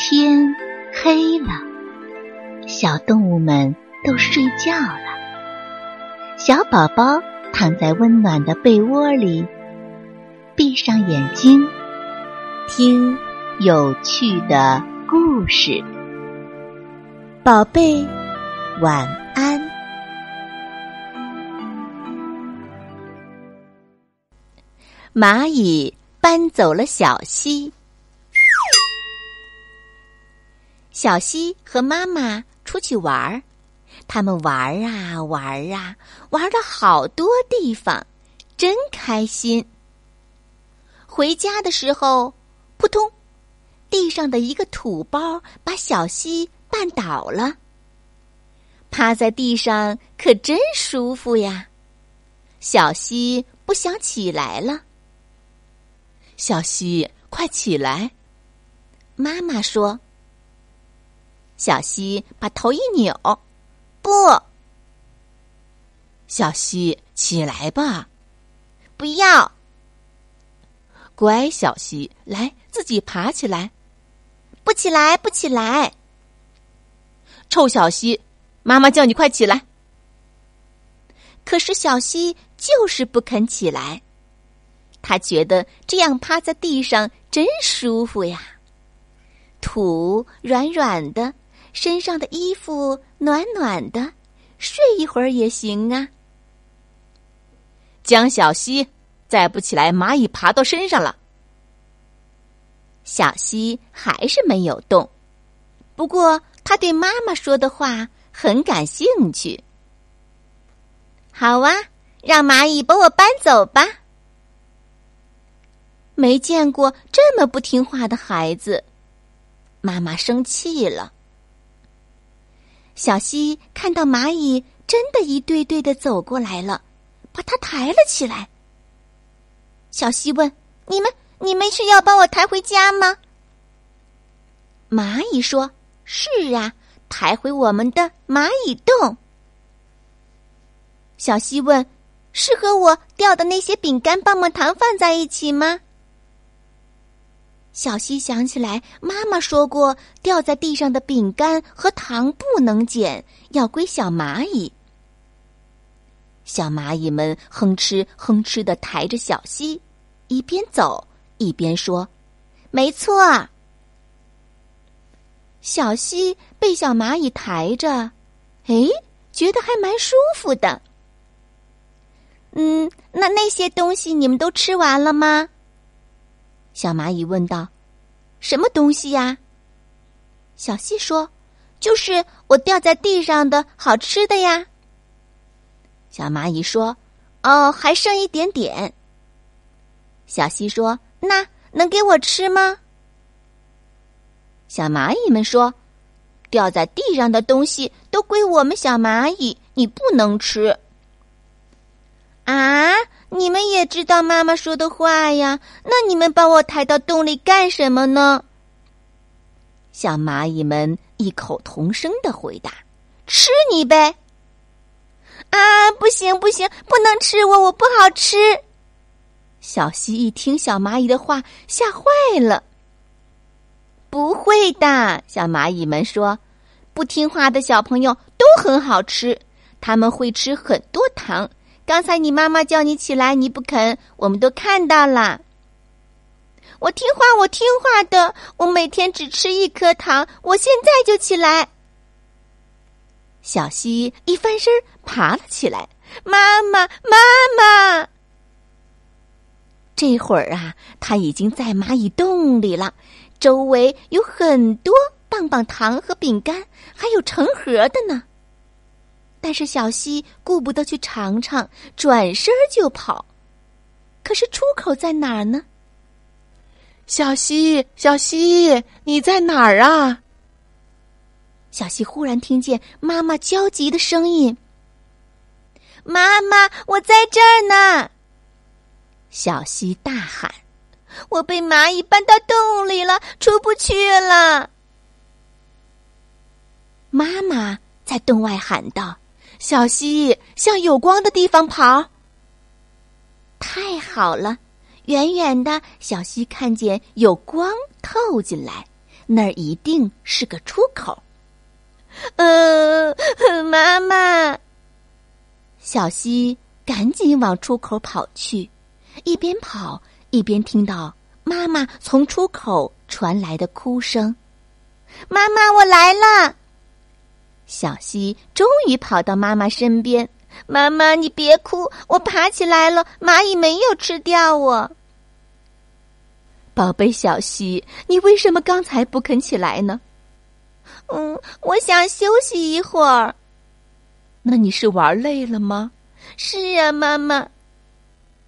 天黑了，小动物们都睡觉了。小宝宝躺在温暖的被窝里，闭上眼睛，听有趣的故事。宝贝，晚安。蚂蚁搬走了小溪。小溪和妈妈出去玩儿，他们玩儿啊玩儿啊，玩了好多地方，真开心。回家的时候，扑通，地上的一个土包把小溪绊倒了。趴在地上可真舒服呀！小溪不想起来了。小溪，快起来！妈妈说。小溪把头一扭，不。小溪，起来吧！不要。乖，小溪，来，自己爬起来。不起来，不起来。臭小溪，妈妈叫你快起来。可是小溪就是不肯起来，他觉得这样趴在地上真舒服呀，土软软的。身上的衣服暖暖的，睡一会儿也行啊。江小溪，再不起来，蚂蚁爬到身上了。小溪还是没有动，不过他对妈妈说的话很感兴趣。好啊，让蚂蚁把我搬走吧。没见过这么不听话的孩子，妈妈生气了。小溪看到蚂蚁真的一对对的走过来了，把它抬了起来。小溪问：“你们，你们是要把我抬回家吗？”蚂蚁说：“是啊，抬回我们的蚂蚁洞。”小溪问：“是和我掉的那些饼干、棒棒糖放在一起吗？”小溪想起来，妈妈说过，掉在地上的饼干和糖不能捡，要归小蚂蚁。小蚂蚁们哼哧哼哧的抬着小溪，一边走一边说：“没错。”小溪被小蚂蚁抬着，哎，觉得还蛮舒服的。嗯，那那些东西你们都吃完了吗？小蚂蚁问道：“什么东西呀？”小溪说：“就是我掉在地上的好吃的呀。”小蚂蚁说：“哦，还剩一点点。”小溪说：“那能给我吃吗？”小蚂蚁们说：“掉在地上的东西都归我们小蚂蚁，你不能吃。”啊！你们也知道妈妈说的话呀？那你们把我抬到洞里干什么呢？小蚂蚁们异口同声的回答：“吃你呗！”啊，不行不行，不能吃我，我不好吃。小溪一听小蚂蚁的话，吓坏了。不会的，小蚂蚁们说：“不听话的小朋友都很好吃，他们会吃很多糖。”刚才你妈妈叫你起来，你不肯，我们都看到了。我听话，我听话的，我每天只吃一颗糖，我现在就起来。小溪一翻身爬了起来，妈妈，妈妈！这会儿啊，他已经在蚂蚁洞里了，周围有很多棒棒糖和饼干，还有成盒的呢。但是小溪顾不得去尝尝，转身就跑。可是出口在哪儿呢？小溪，小溪，你在哪儿啊？小溪忽然听见妈妈焦急的声音：“妈妈，我在这儿呢！”小溪大喊：“我被蚂蚁搬到洞里了，出不去了！”妈妈在洞外喊道。小溪向有光的地方跑。太好了，远远的小溪看见有光透进来，那儿一定是个出口。呃，妈妈，小溪赶紧往出口跑去，一边跑一边听到妈妈从出口传来的哭声：“妈妈，我来了！”小溪终于跑到妈妈身边。妈妈，你别哭，我爬起来了，蚂蚁没有吃掉我。宝贝小溪，你为什么刚才不肯起来呢？嗯，我想休息一会儿。那你是玩累了吗？是啊，妈妈。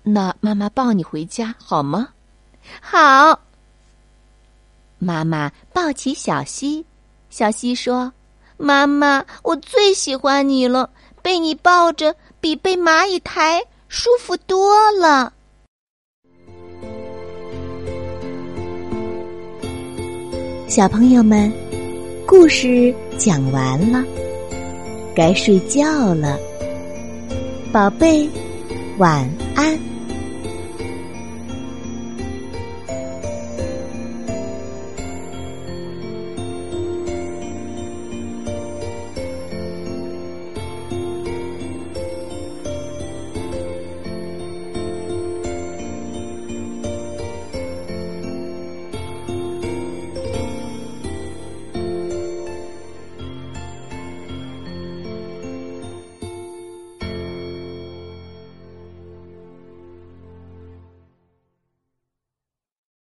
那妈妈抱你回家好吗？好。妈妈抱起小溪，小溪说：“妈妈，我最喜欢你了。”被你抱着比被蚂蚁抬舒服多了。小朋友们，故事讲完了，该睡觉了，宝贝，晚安。